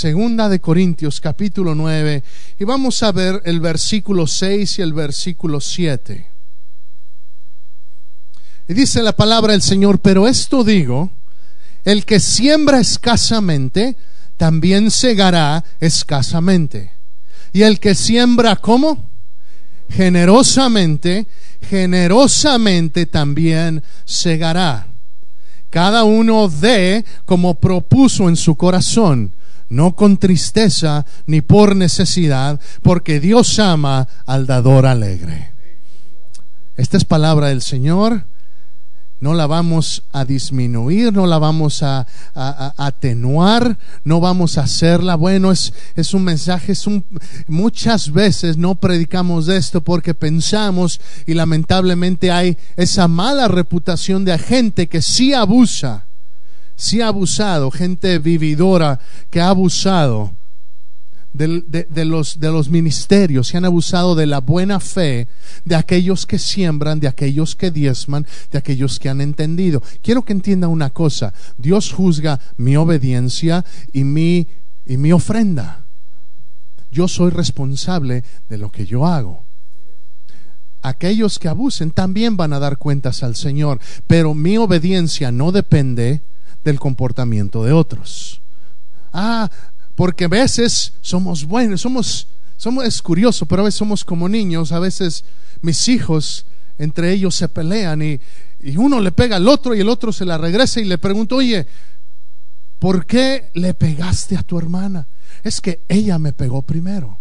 Segunda de Corintios capítulo 9 y vamos a ver el versículo 6 y el versículo 7. Y dice la palabra del Señor, pero esto digo, el que siembra escasamente, también segará escasamente. Y el que siembra ¿cómo? Generosamente, generosamente también segará. Cada uno dé como propuso en su corazón no con tristeza ni por necesidad, porque Dios ama al dador alegre. Esta es palabra del Señor. No la vamos a disminuir, no la vamos a, atenuar, no vamos a hacerla. Bueno, es, es un mensaje, es un, muchas veces no predicamos de esto porque pensamos y lamentablemente hay esa mala reputación de gente que sí abusa si ha abusado, gente vividora que ha abusado de, los, ministerios, se han abusado de la buena fe de aquellos que siembran, de aquellos que diezman, de aquellos que han entendido. Quiero que entienda una cosa, Dios juzga mi obediencia y mi, y mi ofrenda. Yo soy responsable de lo que yo hago aquellos que abusen también van a dar cuentas al Señor, pero mi obediencia no depende del comportamiento de otros. Ah, porque a veces somos buenos, somos, somos, es curioso, pero a veces somos como niños, a veces mis hijos entre ellos se pelean y, y uno le pega al otro y el otro se la regresa y le pregunta, oye, ¿por qué le pegaste a tu hermana? Es que ella me pegó primero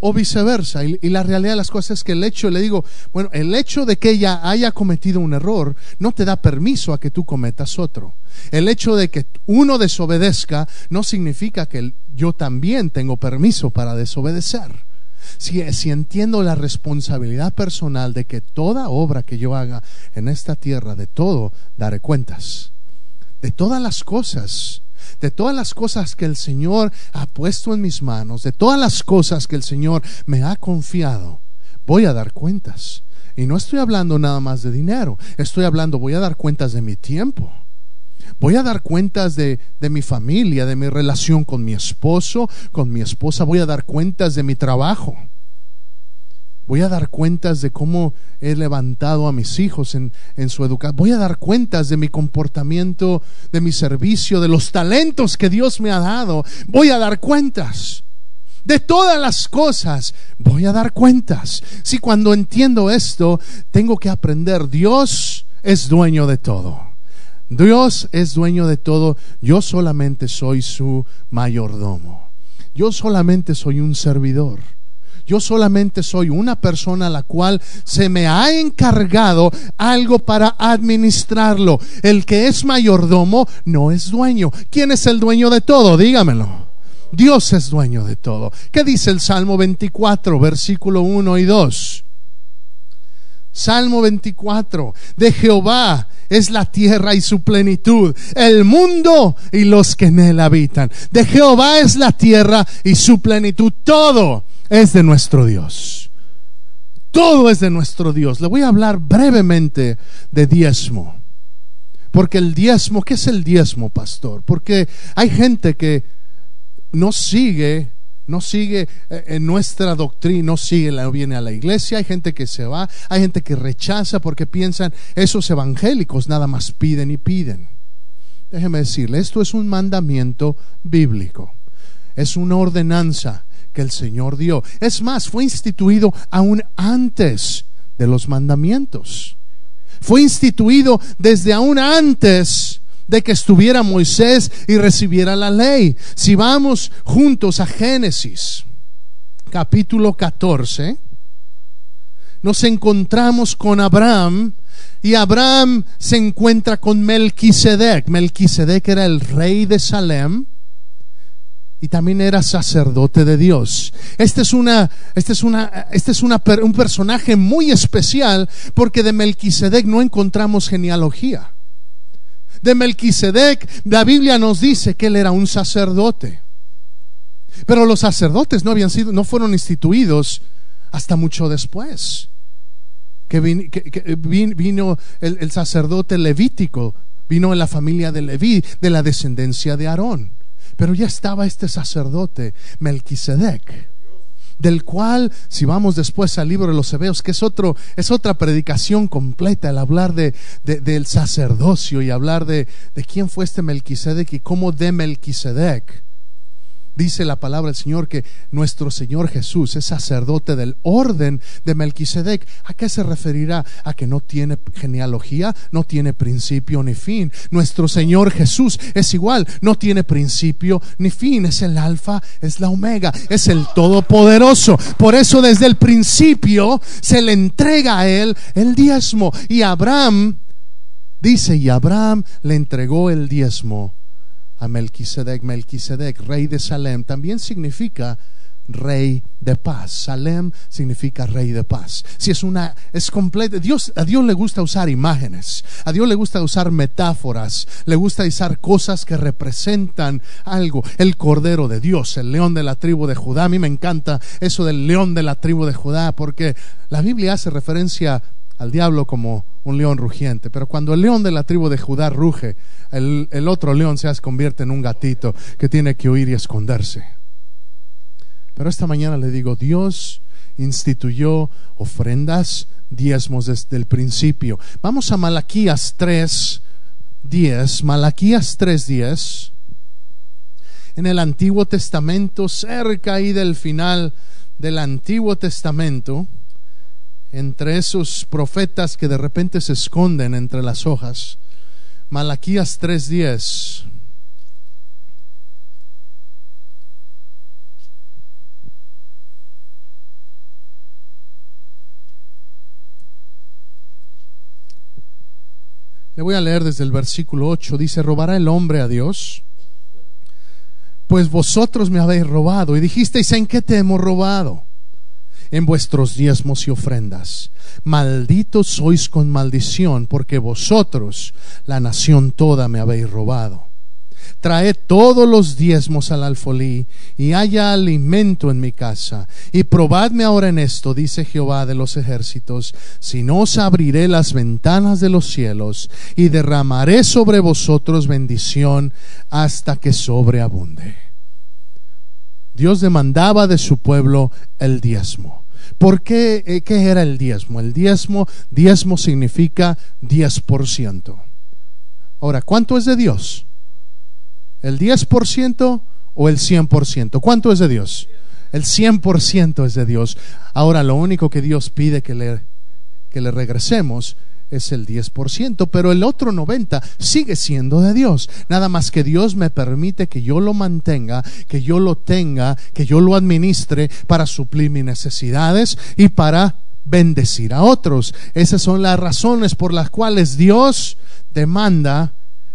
o viceversa. Y, la realidad de las cosas es que el hecho, le digo, bueno, el hecho de que ella haya cometido un error no te da permiso a que tú cometas otro. El hecho de que uno desobedezca no significa que yo también tengo permiso para desobedecer. Si, si entiendo la responsabilidad personal de que toda obra que yo haga en esta tierra, de todo, daré cuentas. De todas las cosas de todas las cosas que el Señor ha puesto en mis manos, de todas las cosas que el Señor me ha confiado, voy a dar cuentas. Y no estoy hablando nada más de dinero, estoy hablando, voy a dar cuentas de mi tiempo. Voy a dar cuentas de, de, mi familia, de mi relación con mi esposo, con mi esposa. Voy a dar cuentas de mi trabajo. Voy a dar cuentas de cómo he levantado a mis hijos en, su educación. Voy a dar cuentas de mi comportamiento, de mi servicio, de los talentos que Dios me ha dado. Voy a dar cuentas. De todas las cosas voy a dar cuentas. Si cuando entiendo esto, tengo que aprender, Dios es dueño de todo. Dios es dueño de todo. Yo solamente soy su mayordomo. Yo solamente soy un servidor. Yo solamente soy una persona a la cual se me ha encargado algo para administrarlo. El que es mayordomo no es dueño. ¿Quién es el dueño de todo? Dígamelo. Dios es dueño de todo. ¿Qué dice el Salmo 24, versículo 1 y 2? Salmo 24, de Jehová es la tierra y su plenitud, el mundo y los que en él habitan. De Jehová es la tierra y su plenitud, todo es de nuestro Dios. Todo es de nuestro Dios. Le voy a hablar brevemente de diezmo. Porque el diezmo, ¿qué es el diezmo, pastor? Porque hay gente que no sigue, no sigue eh, en nuestra doctrina, no sigue, no viene a la iglesia, hay gente que se va, hay gente que rechaza porque piensan, esos evangélicos nada más piden y piden. Déjeme decirle, esto es un mandamiento bíblico, es una ordenanza que el Señor dio. Es más, fue instituido aún antes de los mandamientos. Fue instituido desde aún antes de que estuviera Moisés y recibiera la ley. Si vamos juntos a Génesis, capítulo 14, nos encontramos con Abraham Y Abraham se encuentra con Melquisedec. Melquisedec era el rey de Salem y también era sacerdote de Dios. Este es, una, este es, una, este es una, un personaje muy especial porque de Melquisedec no encontramos genealogía. De Melquisedec, la Biblia nos dice que él era un sacerdote. Pero los sacerdotes no habían sido, no fueron instituidos hasta mucho después. Que, vino, el, el, sacerdote levítico, vino en la familia de Leví, de la descendencia de Aarón. Pero ya estaba este sacerdote, Melquisedec, del cual, si vamos después al libro de los Hebreos, que es, otro, es otra predicación completa, el hablar de, del sacerdocio y hablar de, de quién fue este Melquisedec y cómo de Melquisedec Dice la palabra del Señor que nuestro Señor Jesús es sacerdote del orden de Melquisedec. ¿A qué se referirá? A que no tiene genealogía, no tiene principio ni fin. Nuestro Señor Jesús es igual, no tiene principio ni fin. Es el alfa, es la omega, es el todopoderoso. Por eso desde el principio se le entrega a él el diezmo. Y Abraham, dice, y Abraham le entregó el diezmo a Melquisedec. Melquisedec, rey de Salem, también significa rey de paz. Salem significa rey de paz. Si es una es completa, Dios a Dios le gusta usar imágenes. A Dios le gusta usar metáforas, le gusta usar cosas que representan algo. El cordero de Dios, el león de la tribu de Judá. A mí me encanta eso del león de la tribu de Judá porque la Biblia hace referencia al diablo como un león rugiente. Pero cuando el león de la tribu de Judá ruge, el, otro león se convierte en un gatito que tiene que huir y esconderse. Pero esta mañana le digo, Dios instituyó ofrendas, diezmos desde el principio. Vamos a Malaquías 3, 10. Malaquías 3, 10. En el Antiguo Testamento, cerca ahí del final del Antiguo Testamento, entre esos profetas que de repente se esconden entre las hojas. Malaquías 3:10. Le voy a leer desde el versículo 8. Dice, ¿robará el hombre a Dios? Pues vosotros me habéis robado y dijisteis, ¿en qué te hemos robado? En vuestros diezmos y ofrendas. Malditos sois con maldición, porque vosotros, la nación toda, me habéis robado. Traed todos los diezmos al alfolí, y haya alimento en mi casa. Y probadme ahora en esto, dice Jehová de los ejércitos, si no os abriré las ventanas de los cielos, y derramaré sobre vosotros bendición hasta que sobreabunde. Dios demandaba de su pueblo el diezmo. ¿Por qué? Eh, ¿Qué era el diezmo? El diezmo, diezmo significa 10%. Ahora, ¿cuánto es de Dios? ¿El 10% o el 100%? ¿Cuánto es de Dios? El 100% es de Dios. Ahora, lo único que Dios pide que le, que le regresemos es el 10%, pero el otro 90% sigue siendo de Dios. Nada más que Dios me permite que yo lo mantenga, que yo lo tenga, que yo lo administre para suplir mis necesidades y para bendecir a otros. Esas son las razones por las cuales Dios demanda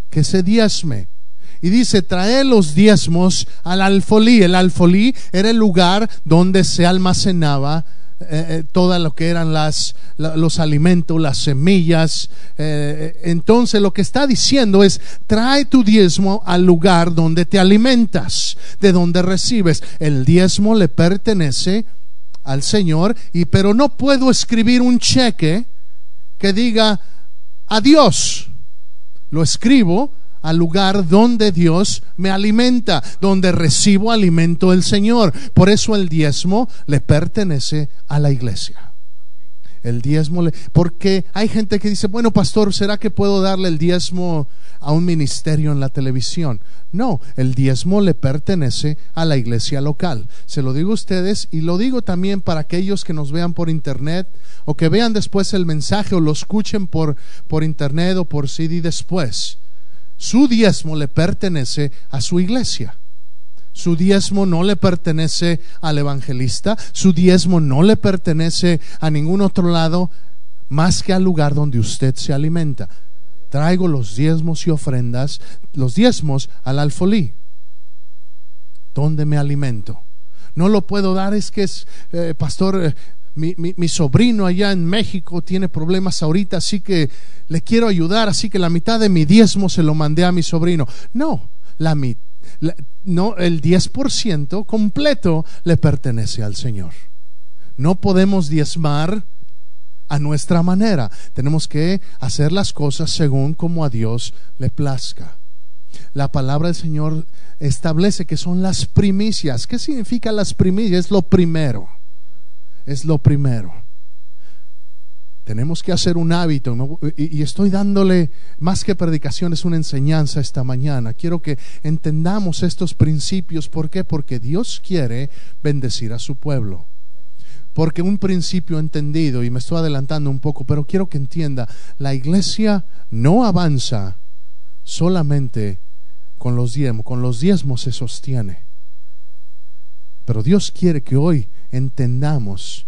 que se diezme. Y dice, trae los diezmos al alfolí. El alfolí era el lugar donde se almacenaba eh, eh, lo que eran las, los alimentos, las semillas. Eh, entonces lo que está diciendo es, trae tu diezmo al lugar donde te alimentas, de donde recibes. El diezmo le pertenece al Señor, y, pero no puedo escribir un cheque que diga adiós. Lo escribo al lugar donde Dios me alimenta, donde recibo alimento del Señor. Por eso el diezmo le pertenece a la iglesia. El diezmo le... Porque hay gente que dice, bueno, pastor, ¿será que puedo darle el diezmo a un ministerio en la televisión? No, el diezmo le pertenece a la iglesia local. Se lo digo a ustedes y lo digo también para aquellos que nos vean por internet o que vean después el mensaje o lo escuchen por, por internet o por CD después su diezmo le pertenece a su iglesia. Su diezmo no le pertenece al evangelista, su diezmo no le pertenece a ningún otro lado más que al lugar donde usted se alimenta. Traigo los diezmos y ofrendas, los diezmos al alfolí, donde me alimento. No lo puedo dar, es que es, eh, pastor, eh, mi, sobrino allá en México tiene problemas ahorita, así que le quiero ayudar, así que la mitad de mi diezmo se lo mandé a mi sobrino. No, la, la no el 10% completo le pertenece al Señor. No podemos diezmar a nuestra manera. Tenemos que hacer las cosas según como a Dios le plazca. La palabra del Señor establece que son las primicias. ¿Qué significa las primicias? Es lo primero es lo primero. Tenemos que hacer un hábito y estoy dándole más que predicaciones una enseñanza esta mañana. Quiero que entendamos estos principios. ¿Por qué? Porque Dios quiere bendecir a su pueblo. Porque un principio entendido, y me estoy adelantando un poco, pero quiero que entienda, la iglesia no avanza solamente con los diezmos, con los diezmos se sostiene. Pero Dios quiere que hoy entendamos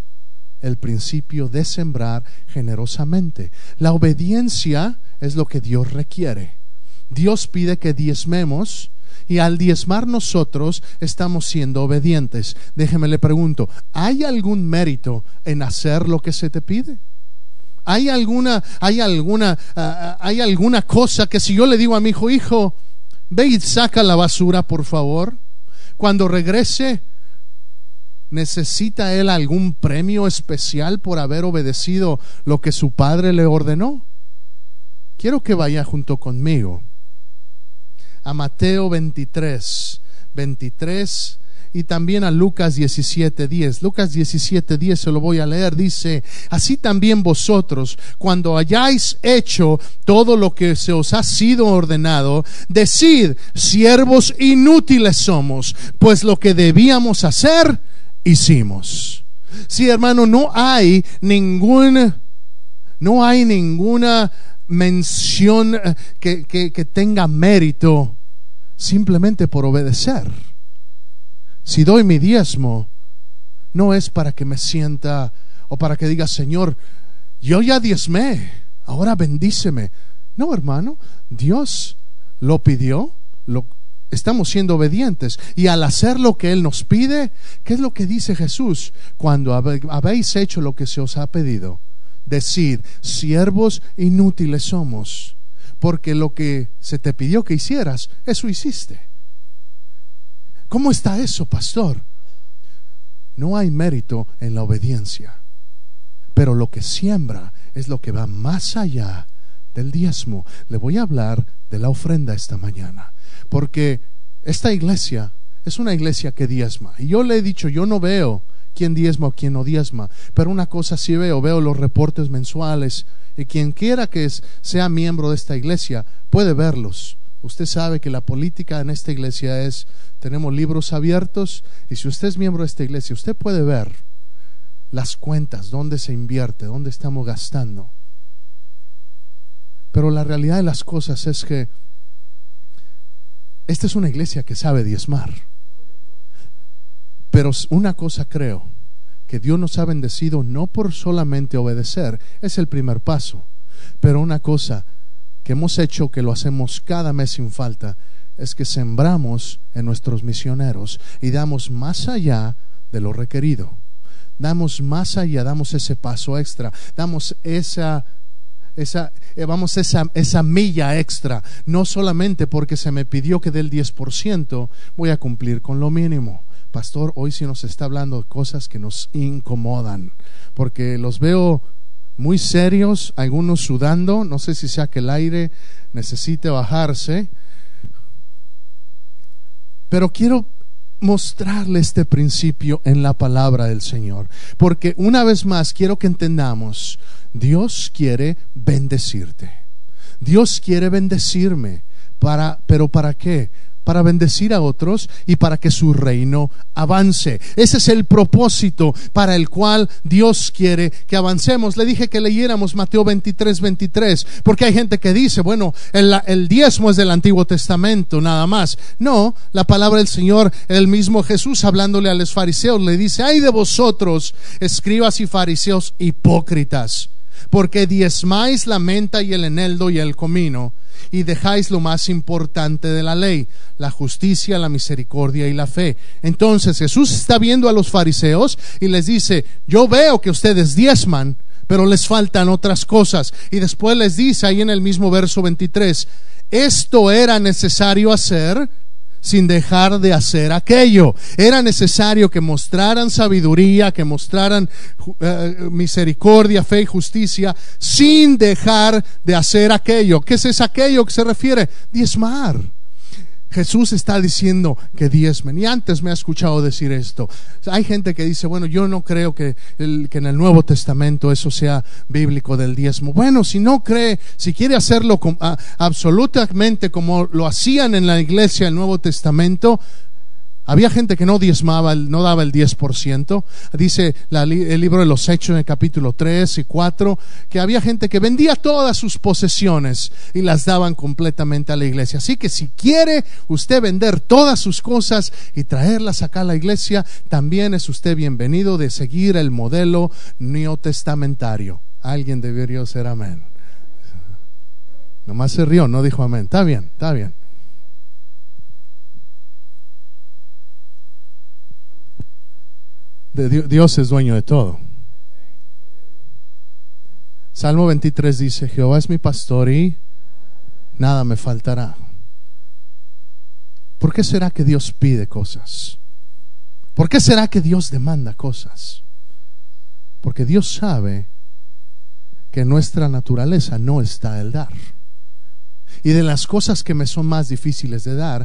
el principio de sembrar generosamente. La obediencia es lo que Dios requiere. Dios pide que diezmemos y al diezmar nosotros estamos siendo obedientes. Déjeme le pregunto, ¿hay algún mérito en hacer lo que se te pide? ¿Hay alguna, hay alguna, ah, ah, hay alguna cosa que si yo le digo a mi hijo, hijo, ve y saca la basura, por favor, cuando regrese, ¿Necesita él algún premio especial por haber obedecido lo que su padre le ordenó? Quiero que vaya junto conmigo a Mateo 23, 23 y también a Lucas 17, 10. Lucas 17, 10 se lo voy a leer. Dice, así también vosotros, cuando hayáis hecho todo lo que se os ha sido ordenado, decid, siervos inútiles somos, pues lo que debíamos hacer, hicimos. Sí, hermano, no hay ninguna, no hay ninguna mención eh, que, que tenga mérito simplemente por obedecer. Si doy mi diezmo, no es para que me sienta o para que diga, Señor, yo ya diezmé, ahora bendíceme. No, hermano, Dios lo pidió, lo, estamos siendo obedientes. Y al hacer lo que Él nos pide, ¿qué es lo que dice Jesús? Cuando habéis hecho lo que se os ha pedido, decid, siervos inútiles somos, porque lo que se te pidió que hicieras, eso hiciste. ¿Cómo está eso, pastor? No hay mérito en la obediencia, pero lo que siembra es lo que va más allá del diezmo. Le voy a hablar de la ofrenda esta mañana. Porque esta iglesia es una iglesia que diezma. Y yo le he dicho, yo no veo quién diezma o quién no diezma, pero una cosa sí veo, veo los reportes mensuales y quien quiera que sea miembro de esta iglesia puede verlos. Usted sabe que la política en esta iglesia es, tenemos libros abiertos y si usted es miembro de esta iglesia, usted puede ver las cuentas, dónde se invierte, dónde estamos gastando. Pero la realidad de las cosas es que esta es una iglesia que sabe diezmar. Pero una cosa creo, que Dios nos ha bendecido no por solamente obedecer, es el primer paso. Pero una cosa que hemos hecho, que lo hacemos cada mes sin falta, es que sembramos en nuestros misioneros y damos más allá de lo requerido. Damos más allá, damos ese paso extra, damos esa esa, eh, vamos, esa, esa milla extra, no solamente porque se me pidió que del 10%, voy a cumplir con lo mínimo. Pastor, hoy sí nos está hablando de cosas que nos incomodan, porque los veo muy serios, algunos sudando, no sé si sea que el aire necesite bajarse, pero quiero mostrarle este principio en la palabra del Señor, porque una vez más quiero que entendamos, Dios quiere bendecirte. Dios quiere bendecirme. Para, pero ¿para qué? Para bendecir a otros y para que su reino avance. Ese es el propósito para el cual Dios quiere que avancemos. Le dije que leyéramos Mateo 23, 23, porque hay gente que dice, bueno, el, el, diezmo es del Antiguo Testamento, nada más. No, la palabra del Señor, el mismo Jesús hablándole a los fariseos, le dice, ay de vosotros, escribas y fariseos hipócritas porque diezmáis la menta y el eneldo y el comino, y dejáis lo más importante de la ley, la justicia, la misericordia y la fe. Entonces Jesús está viendo a los fariseos y les dice, yo veo que ustedes diezman, pero les faltan otras cosas. Y después les dice ahí en el mismo verso 23, esto era necesario hacer sin dejar de hacer aquello. Era necesario que mostraran sabiduría, que mostraran eh, misericordia, fe y justicia, sin dejar de hacer aquello. ¿Qué es aquello que se refiere? Diezmar. Jesús está diciendo que diezmen. Y antes me ha escuchado decir esto. Hay gente que dice, bueno, yo no creo que, que en el Nuevo Testamento eso sea bíblico del diezmo. Bueno, si no cree, si quiere hacerlo absolutamente como lo hacían en la iglesia del Nuevo Testamento, había gente que no diezmaba, no daba el 10%. Dice el libro de los Hechos en el capítulo 3 y 4 que había gente que vendía todas sus posesiones y las daban completamente a la iglesia. Así que si quiere usted vender todas sus cosas y traerlas acá a la iglesia, también es usted bienvenido de seguir el modelo neotestamentario. Alguien debería ser amén. Nomás se rió, no dijo amén. Está bien, está bien. Dios es dueño de todo. Salmo 23 dice, Jehová es mi pastor y nada me faltará. ¿Por qué será que Dios pide cosas? ¿Por qué será que Dios demanda cosas? Porque Dios sabe que nuestra naturaleza no está el dar. Y de las cosas que me son más difíciles de dar